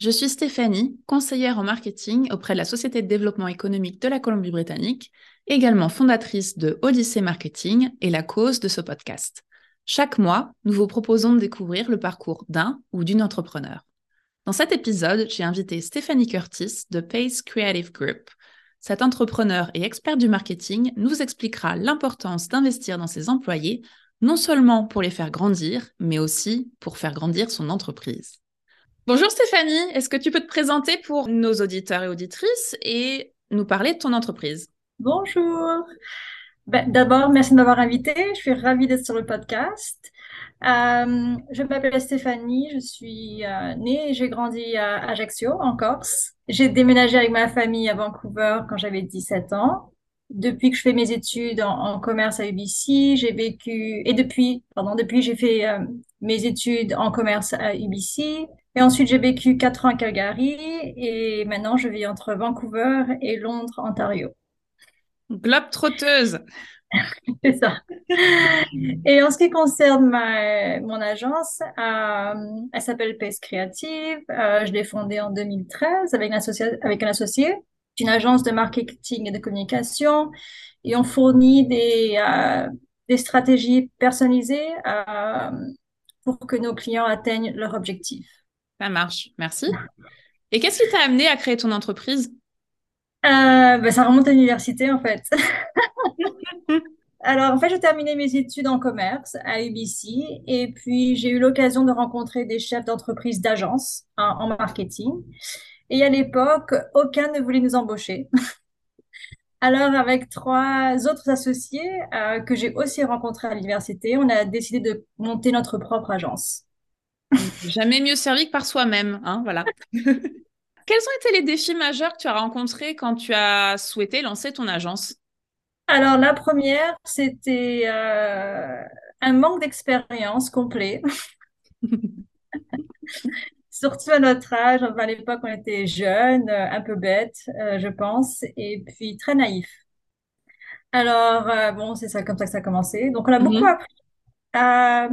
Je suis Stéphanie, conseillère en marketing auprès de la Société de développement économique de la Colombie-Britannique, également fondatrice de Odyssey Marketing et la cause de ce podcast. Chaque mois, nous vous proposons de découvrir le parcours d'un ou d'une entrepreneur. Dans cet épisode, j'ai invité Stéphanie Curtis de Pace Creative Group. Cet entrepreneur et expert du marketing nous expliquera l'importance d'investir dans ses employés, non seulement pour les faire grandir, mais aussi pour faire grandir son entreprise. Bonjour Stéphanie, est-ce que tu peux te présenter pour nos auditeurs et auditrices et nous parler de ton entreprise? Bonjour. Ben, D'abord, merci de m'avoir invitée. Je suis ravie d'être sur le podcast. Euh, je m'appelle Stéphanie, je suis euh, née et j'ai grandi à Ajaccio, en Corse. J'ai déménagé avec ma famille à Vancouver quand j'avais 17 ans. Depuis que je fais mes études en, en commerce à UBC, j'ai vécu, et depuis, pardon, depuis j'ai fait euh, mes études en commerce à UBC. Et ensuite, j'ai vécu quatre ans à Calgary et maintenant, je vis entre Vancouver et Londres, Ontario. Globe trotteuse. C'est ça. Et en ce qui concerne ma, mon agence, euh, elle s'appelle Pace Creative. Euh, je l'ai fondée en 2013 avec un associé. Avec un associé. C'est une agence de marketing et de communication et on fournit des, euh, des stratégies personnalisées euh, pour que nos clients atteignent leurs objectifs. Ça marche, merci. Et qu'est-ce qui t'a amené à créer ton entreprise? Euh, ben, ça remonte à l'université en fait. Alors en fait, j'ai terminé mes études en commerce à UBC et puis j'ai eu l'occasion de rencontrer des chefs d'entreprise d'agence en, en marketing. Et à l'époque, aucun ne voulait nous embaucher. Alors avec trois autres associés euh, que j'ai aussi rencontrés à l'université, on a décidé de monter notre propre agence. Jamais mieux servi que par soi-même, hein, voilà. Quels ont été les défis majeurs que tu as rencontrés quand tu as souhaité lancer ton agence? Alors, la première, c'était euh, un manque d'expérience complet. Surtout à notre âge, à l'époque, on était jeunes, euh, un peu bêtes, euh, je pense, et puis très naïfs. Alors, euh, bon, c'est ça comme ça que ça a commencé. Donc, on a beaucoup Mhm. appris. Euh,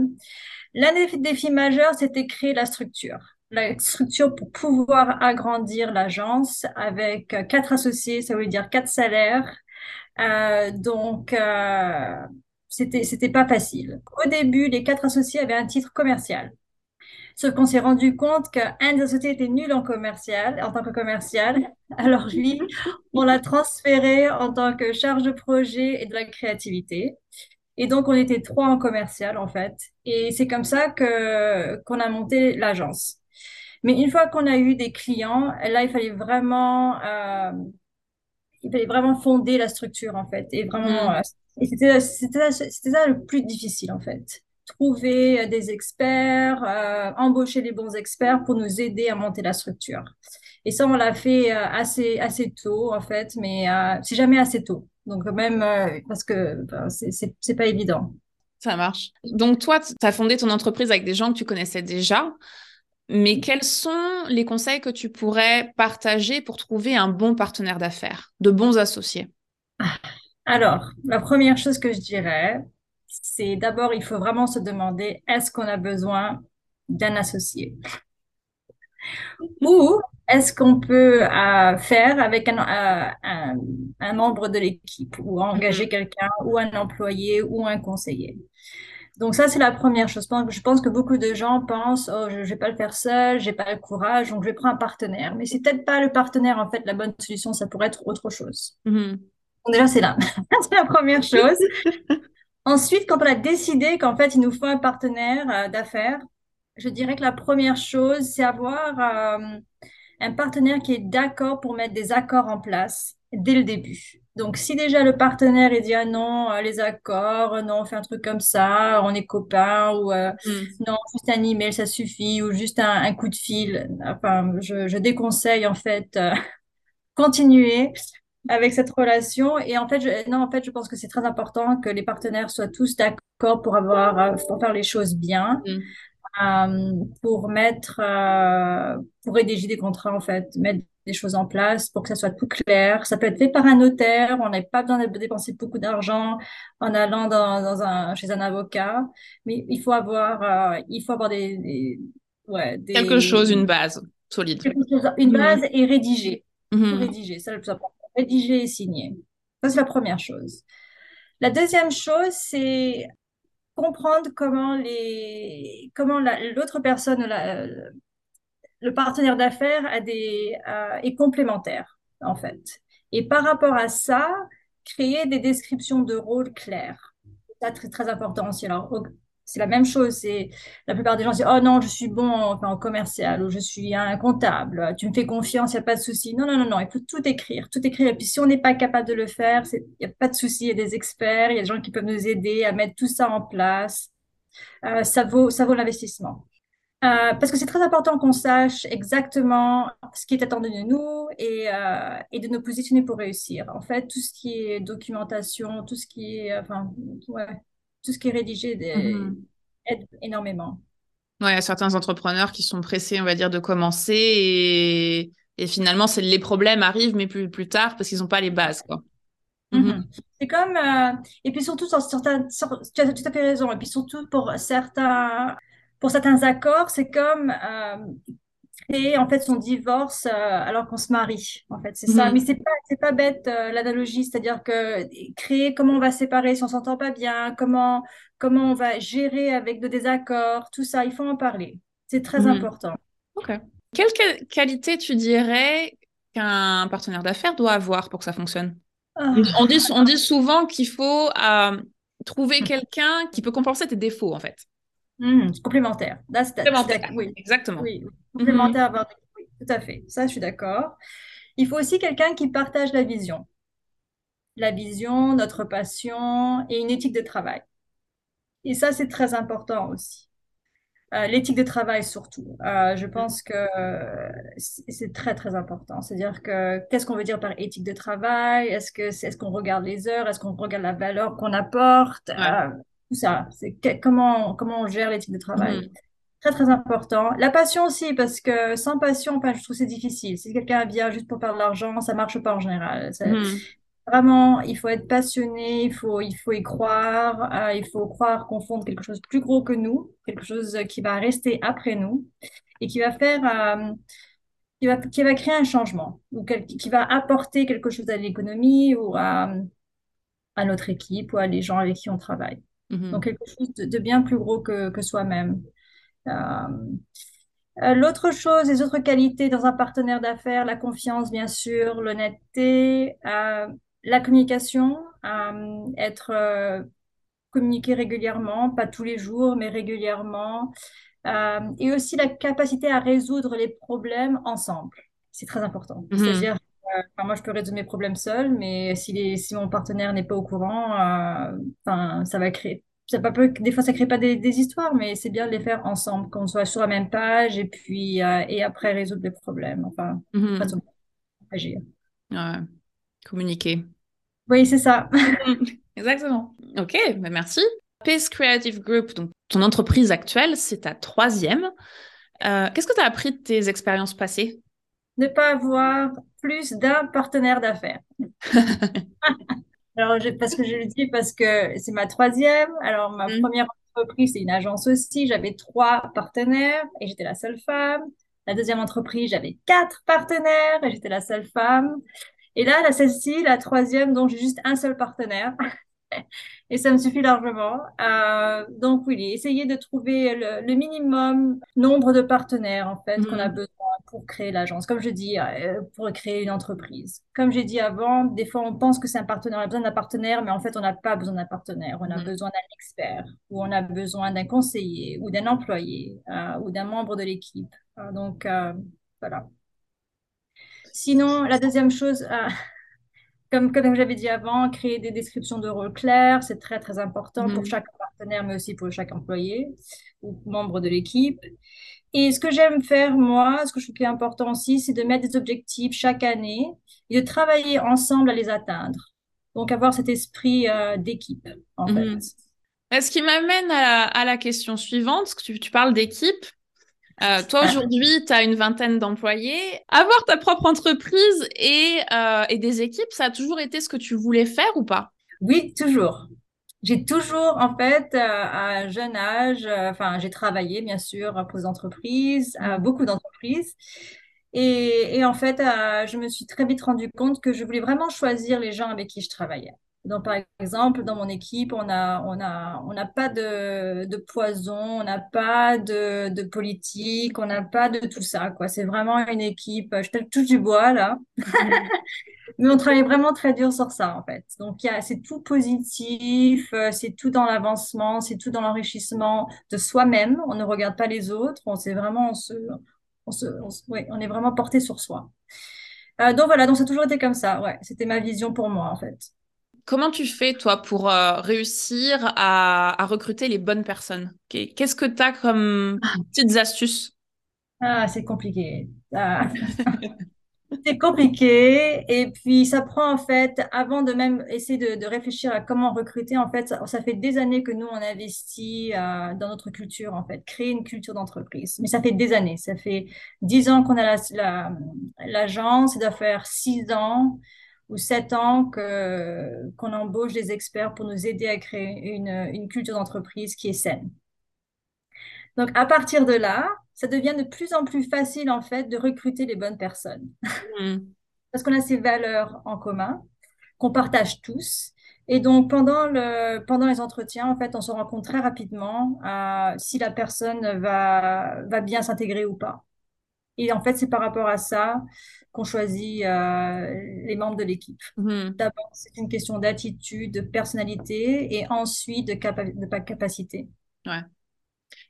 l'un des défis majeurs, c'était créer la structure. La structure pour pouvoir agrandir l'agence avec quatre associés, ça veut dire quatre salaires. Donc, c'était, c'était pas facile. Au début, les quatre associés avaient un titre commercial. Sauf qu'on s'est rendu compte qu'un des associés était nul en commercial, en tant que commercial. Alors lui, on l'a transféré en tant que charge de projet et de la créativité. Et donc, on était trois en commercial, en fait. Et c'est comme ça que, qu'on a monté l'agence. Mais une fois qu'on a eu des clients, là, il fallait vraiment, euh, il fallait vraiment fonder la structure, en fait. Et vraiment, Mhm. euh, et c'était, c'était, c'était ça le plus difficile, en fait. Trouver euh, des experts, euh, embaucher les bons experts pour nous aider à monter la structure. Et ça, on l'a fait euh, assez, assez tôt, en fait, mais euh, c'est jamais assez tôt. Donc, même euh, parce que ben, c'est pas évident. Ça marche. Donc toi, tu as fondé ton entreprise avec des gens que tu connaissais déjà, mais quels sont les conseils que tu pourrais partager pour trouver un bon partenaire d'affaires, de bons associés? Alors, la première chose que je dirais, c'est d'abord, il faut vraiment se demander, est-ce qu'on a besoin d'un associé? Ou est-ce qu'on peut euh, faire avec un, euh, un, un membre de l'équipe ou engager Mhm. quelqu'un ou un employé ou un conseiller? Donc ça, c'est la première chose. Je pense que beaucoup de gens pensent, oh, je ne vais pas le faire seul, j'ai pas le courage, donc je vais prendre un partenaire. Mais c'est peut-être pas le partenaire, en fait, la bonne solution, ça pourrait être autre chose. Mhm. Donc déjà, c'est là. C'est la première chose. Ensuite, quand on a décidé qu'en fait, il nous faut un partenaire euh, d'affaires, je dirais que la première chose, c'est avoir euh, un partenaire qui est d'accord pour mettre des accords en place dès le début. Donc, si déjà le partenaire il dit ah non, euh, les accords, non, on fait un truc comme ça, on est copains, ou euh, Mhm. non, juste un email, ça suffit, ou juste un, un coup de fil. Enfin, je, je déconseille en fait euh, continuer avec cette relation. Et en fait, je, non, en fait, je pense que c'est très important que les partenaires soient tous d'accord pour avoir, euh, pour faire les choses bien, mm. euh, pour mettre, euh, pour rédiger des contrats, en fait, mettre des choses en place pour que ça soit tout clair. Ça peut être fait par un notaire. On n'a pas besoin de dépenser beaucoup d'argent en allant dans, dans, un, chez un avocat. Mais il faut avoir, il faut avoir des, ouais, des, quelque chose, une base solide. une mm. base et rédiger. Mm-hmm. Rédiger, ça le plus important rédiger et signer. Ça, c'est la première chose. La deuxième chose, c'est comprendre comment les comment l'autre personne, le partenaire d'affaires a des est complémentaire en fait. Et par rapport à ça, créer des descriptions de rôles claires. C'est très très important aussi. Alors c'est la même chose. C'est la plupart des gens disent oh non je suis bon en, commercial ou je suis un comptable. Tu me fais confiance, il y a pas de souci. Non non non non, il faut tout écrire, tout écrire. Et puis si on n'est pas capable de le faire, il y a pas de souci. Il y a des experts, il y a des gens qui peuvent nous aider à mettre tout ça en place. Euh, ça vaut ça vaut l'investissement. Euh, parce que c'est très important qu'on sache exactement ce qui est attendu de nous et, euh, et, de nous positionner pour réussir. En fait, tout ce qui est documentation, tout ce qui est, enfin, ouais, tout ce qui est rédigé mhm. aide énormément. Oui, il y a certains entrepreneurs qui sont pressés, on va dire, de commencer et, et finalement, les problèmes arrivent, mais plus, plus tard parce qu'ils n'ont pas les bases. Quoi. Mhm. Mhm. C'est comme, euh, et puis surtout, sur certains, tu as tout à fait raison, et puis surtout pour certains, pour certains accords, c'est comme euh, créer en fait son divorce euh, alors qu'on se marie en fait c'est ça mhm. mais c'est pas c'est pas bête euh, l'analogie c'est-à-dire que créer comment on va séparer si on s'entend pas bien comment comment on va gérer avec de désaccords tout ça il faut en parler c'est très mhm. important ok quelle qualité tu dirais qu'un partenaire d'affaires doit avoir pour que ça fonctionne? Ah. on dit on dit souvent qu'il faut euh, trouver quelqu'un qui peut compenser tes défauts en fait Mmh, complémentaire. complémentaire. Oui. Exactement. Oui, complémentaire, oui, tout à fait. Ça, je suis d'accord. Il faut aussi quelqu'un qui partage la vision. La vision, notre passion et une éthique de travail. Et ça, c'est très important aussi. Euh, l'éthique de travail surtout. Euh, je pense que c'est très très important. C'est-à-dire que qu'est-ce qu'on veut dire par éthique de travail? Est-ce que est-ce qu'on regarde les heures? Est-ce qu'on regarde la valeur qu'on apporte? Euh, tout ça. C'est comment, comment on gère l'éthique de travail? Mhm. Très, très important. La passion aussi, parce que sans passion, je trouve c'est difficile. Si quelqu'un vient juste pour faire de l'argent, ça marche pas en général. Mhm. Vraiment, il faut être passionné, il faut, il faut y croire, euh, il faut croire qu'on fonde quelque chose de plus gros que nous, quelque chose qui va rester après nous et qui va faire, euh, qui, va, qui va créer un changement ou qui va apporter quelque chose à l'économie ou à, à notre équipe ou à les gens avec qui on travaille. Mhm. Donc, quelque chose de, bien plus gros que, que soi-même. Euh, euh, l'autre chose, les autres qualités dans un partenaire d'affaires, la confiance, bien sûr, l'honnêteté, euh, la communication, être communiqué régulièrement, pas tous les jours, mais régulièrement, et aussi la capacité à résoudre les problèmes ensemble. C'est très important. Mhm. C'est-à-dire moi, je peux résoudre mes problèmes seul, mais si, les, si mon partenaire n'est pas au courant, euh, ça va créer. Ça peut, des fois, ça crée pas des, des histoires, mais c'est bien de les faire ensemble, qu'on soit sur la même page et puis euh, et après résoudre les problèmes. Enfin, mhm. agir. Communiquer. Oui, c'est ça. Exactement. Ok, bah, merci. Pace Creative Group, donc ton entreprise actuelle, c'est ta troisième. Euh, qu'est-ce que tu as appris de tes expériences passées? Ne pas avoir plus d'un partenaire d'affaires. Alors, parce que je le dis parce que c'est ma troisième. Alors, ma mm. première entreprise, c'est une agence aussi. J'avais trois partenaires et j'étais la seule femme. La deuxième entreprise, j'avais quatre partenaires et j'étais la seule femme. Et là, la celle-ci, la troisième, dont j'ai juste un seul partenaire. et ça me suffit largement. Euh, donc oui, essayer de trouver le, minimum nombre de partenaires en fait qu'on a mm. besoin pour créer l'agence. Comme je dis, euh, pour créer une entreprise. Comme j'ai dit avant, des fois on pense que c'est un partenaire, on a besoin d'un partenaire, mais en fait on n'a pas besoin d'un partenaire. On a besoin d'un expert, ou on a besoin d'un conseiller, ou d'un employé, euh, ou d'un membre de l'équipe. donc voilà. Sinon, la deuxième chose comme, comme j'avais dit avant, créer des descriptions de rôles clairs, c'est très très important pour Mhm. chaque partenaire, mais aussi pour chaque employé ou membre de l'équipe. Et ce que j'aime faire, moi, ce que je trouve qui est important aussi, c'est de mettre des objectifs chaque année et de travailler ensemble à les atteindre. Donc, avoir cet esprit euh, d'équipe, en fait. Mhm. Euh, Ce qui m'amène à, la- à la question suivante, parce que tu, tu parles d'équipe. Euh, toi, Ah. aujourd'hui, tu as une vingtaine d'employés. Avoir ta propre entreprise et, euh, et des équipes, ça a toujours été ce que tu voulais faire ou pas? Oui, toujours. J'ai toujours, en fait, euh, à un jeune âge, euh, enfin, j'ai travaillé, bien sûr, pour des entreprises, à beaucoup d'entreprises. Et, et en fait, euh, je me suis très vite rendu compte que je voulais vraiment choisir les gens avec qui je travaillais. Donc, par exemple, dans mon équipe, on a, on a, on n'a pas de, de poison, on n'a pas de, de politique, on n'a pas de tout ça, quoi. C'est vraiment une équipe, je touche du bois, là. Mais on travaille vraiment très dur sur ça, en fait. Donc, il y a, c'est tout positif, euh, c'est tout dans l'avancement, c'est tout dans l'enrichissement de soi-même. On ne regarde pas les autres, on sait vraiment, on se, on se, on se- ouais, on est vraiment porté sur soi. Euh, donc voilà, donc ça a toujours été comme ça, ouais. C'était ma vision pour moi, en fait. Comment tu fais, toi, pour euh, réussir à, recruter les bonnes personnes? Qu'est- Qu'est-ce que tu as comme petites astuces? Ah, c'est compliqué. Ah. C'est compliqué et puis ça prend en fait, avant de même essayer de, réfléchir à comment recruter, en fait, ça, fait des années que nous on investit euh, dans notre culture en fait, créer une culture d'entreprise. Mais ça fait des années, ça fait dix ans qu'on a la, la- l'agence, ça doit faire six ans ou sept ans que qu'on embauche des experts pour nous aider à créer une, une culture d'entreprise qui est saine. Donc à partir de là, ça devient de plus en plus facile en fait de recruter les bonnes personnes Mhm. parce qu'on a ces valeurs en commun qu'on partage tous. Et donc, pendant le, pendant les entretiens, en fait, on se rend compte très rapidement euh, si la personne va, va bien s'intégrer ou pas. Et en fait, c'est par rapport à ça qu'on choisit euh, les membres de l'équipe. Mhm. D'abord, c'est une question d'attitude, de personnalité et ensuite de, capa- de capacité. Ouais.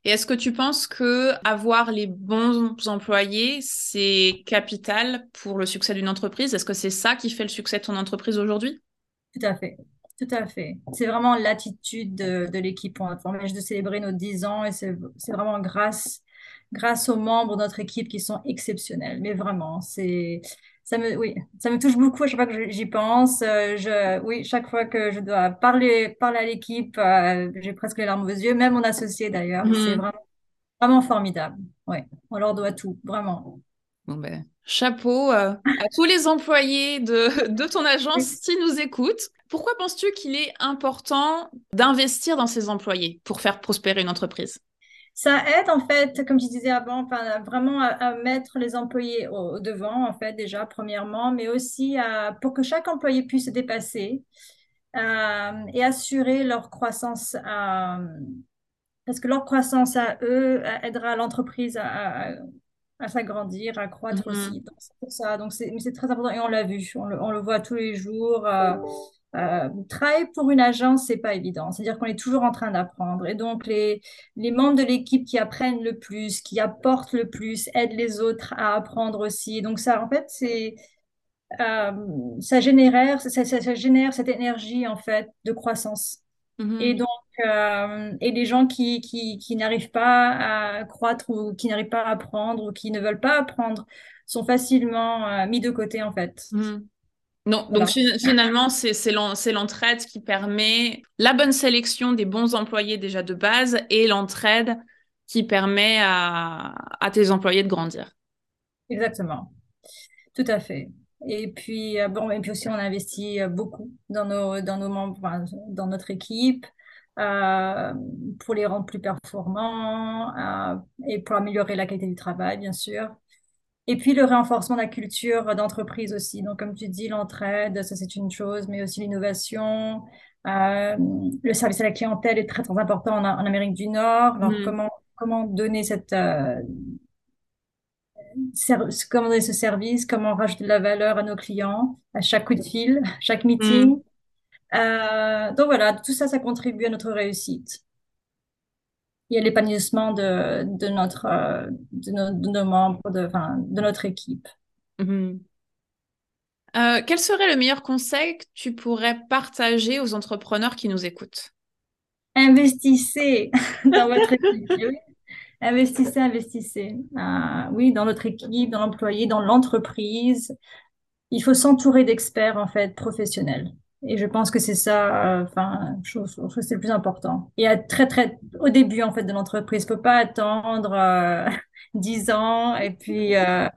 Et est-ce que tu penses que avoir les bons employés, c'est capital pour le succès d'une entreprise? Est-ce que c'est ça qui fait le succès de ton entreprise aujourd'hui? Tout à fait. Tout à fait. C'est vraiment l'attitude de, de l'équipe. On juste de célébrer nos 10 ans et c'est vraiment grâce, grâce aux membres de notre équipe qui sont exceptionnels. Mais vraiment, c'est, ça me, oui, ça me touche beaucoup à chaque fois que j'y pense. Euh, Je, oui, chaque fois que je dois parler, parler à l'équipe, euh, j'ai presque les larmes aux yeux, même mon associé d'ailleurs. C'est Mhm. vraiment, vraiment formidable. Oui, on leur doit tout, vraiment. Bon ben, chapeau euh, à tous les employés de, de ton agence qui nous écoutent. Pourquoi penses-tu qu'il est important d'investir dans ses employés pour faire prospérer une entreprise? Ça aide en fait, comme je disais avant, enfin, vraiment à, à mettre les employés au, au devant, en fait, déjà, premièrement, mais aussi à- pour que chaque employé puisse se dépasser euh, et assurer leur croissance, euh, parce que leur croissance à eux euh, aidera l'entreprise à, à- à s'agrandir, à croître Mhm. aussi. Donc, c'est ça. Donc, c'est, très important et on l'a vu, on le, on le voit tous les jours. euh, euh, travailler pour une agence, c'est pas évident. C'est-à-dire qu'on est toujours en train d'apprendre. Et donc, les, les membres de l'équipe qui apprennent le plus, qui apportent le plus, aident les autres à apprendre aussi. Donc, ça, en fait, c'est, euh, ça génère, ça, ça- ça génère cette énergie, en fait, de croissance. Et Mhm. donc, euh, et les gens qui, qui, qui n'arrivent pas à croître ou qui n'arrivent pas à apprendre ou qui ne veulent pas apprendre sont facilement euh, mis de côté, en fait. Mhm. Non, donc Voilà. fi- finalement, c'est c'est l'en- c'est l'entraide qui permet la bonne sélection des bons employés déjà de base et l'entraide qui permet à, à tes employés de grandir. Exactement. Tout à fait. Et puis, euh, bon, et puis aussi, on investit euh, beaucoup dans nos, dans nos membres, dans notre équipe, euh, pour les rendre plus performants, euh, et pour améliorer la qualité du travail, bien sûr. Et puis, le renforcement de la culture d'entreprise aussi. Donc, comme tu dis, l'entraide, ça, c'est une chose, mais aussi l'innovation. Euh, le service à la clientèle est très, très important en, en Amérique du Nord. Alors, Mhm. comment, comment donner cette, euh, comment donner ce service, comment rajouter de la valeur à nos clients, à chaque coup de fil, chaque meeting? Mhm. Euh, donc voilà, tout ça, ça contribue à notre réussite. Il y a l'épanouissement de, de notre, euh, de nos, de nos membres, de, enfin, de notre équipe. Mhm. Euh, quel serait le meilleur conseil que tu pourrais partager aux entrepreneurs qui nous écoutent? Investissez dans votre équipe. Investissez, investissez. Euh, oui, dans notre équipe, dans l'employé, dans l'entreprise. Il faut s'entourer d'experts, en fait, professionnels. Et je pense que c'est ça, euh, enfin, euh, c'est le plus important. Et à très, très, au début, en fait, de l'entreprise, faut pas attendre euh, 10 ans. Et puis, euh,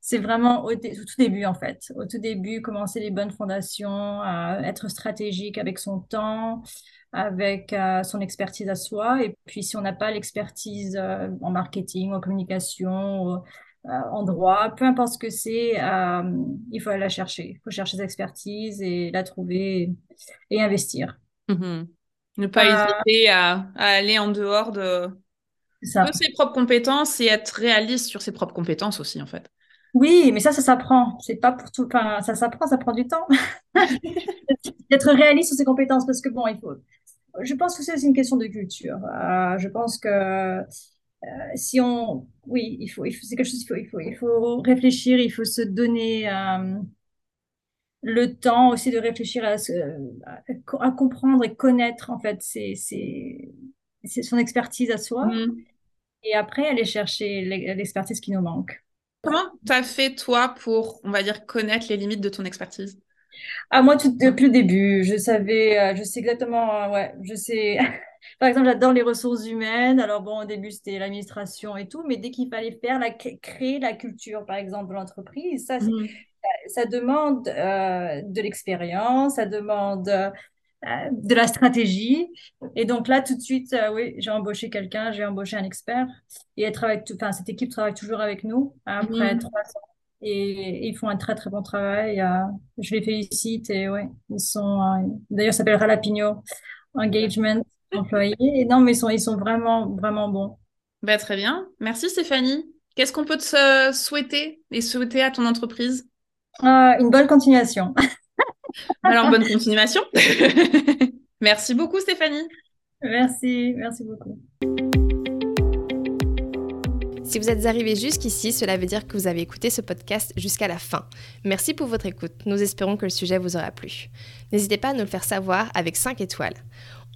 c'est vraiment au, tout début, en fait. Au tout début, commencer les bonnes fondations, être stratégique avec son temps, avec euh, son expertise à soi. Et puis, si on n'a pas l'expertise euh, en marketing, en communication, euh, en droit, peu importe ce que c'est, il faut aller la chercher. Il faut chercher ses expertises et la trouver et investir. Mm-hmm. Ne pas hésiter à, aller en dehors de, ses propres compétences et être réaliste sur ses propres compétences aussi, en fait. Oui, mais ça, ça s'apprend. C'est pas pour tout. Enfin, ça s'apprend, ça prend du temps. D'être réaliste sur ses compétences, parce que bon, il faut je pense que c'est aussi une question de culture. Euh, je pense que euh, si on, oui, il faut, il faut c'est quelque chose, il faut, il faut, il faut réfléchir, il faut se donner euh, le temps aussi de réfléchir à, à, comprendre et connaître en fait son expertise à soi. Mm. Et après, aller chercher l'expertise qui nous manque. Comment tu as fait, toi, pour, on va dire, connaître les limites de ton expertise? Ah, moi, tout, depuis le début, je savais, euh, je sais exactement, euh, ouais, je sais. Par exemple, j'adore les ressources humaines. Alors bon, au début, c'était l'administration et tout, mais dès qu'il fallait faire, la, créer la culture, par exemple, de l'entreprise, ça, mmh. ça, demande euh, de l'expérience, ça demande de la stratégie. Et donc là, tout de suite, oui, j'ai embauché quelqu'un, j'ai embauché un expert. Et elle travaille, enfin, cette équipe travaille toujours avec nous après mmh. trois ans et ils font un très très bon travail. Euh, je les félicite et ouais, ils sont. Euh, d'ailleurs, ça s'appelle Ralapino Engagement non, mais ils sont ils sont vraiment vraiment bons. Bah, très bien. Merci Stéphanie. Qu'est-ce qu'on peut te souhaiter et souhaiter à ton entreprise? Euh, Une bonne continuation. Alors bonne continuation. merci beaucoup Stéphanie. Merci, merci beaucoup. Si vous êtes arrivé jusqu'ici, cela veut dire que vous avez écouté ce podcast jusqu'à la fin. Merci pour votre écoute. Nous espérons que le sujet vous aura plu. N'hésitez pas à nous le faire savoir avec 5 étoiles.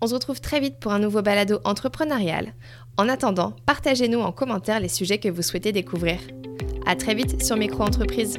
On se retrouve très vite pour un nouveau balado entrepreneurial. En attendant, partagez-nous en commentaire les sujets que vous souhaitez découvrir. À très vite sur Micro Entreprise.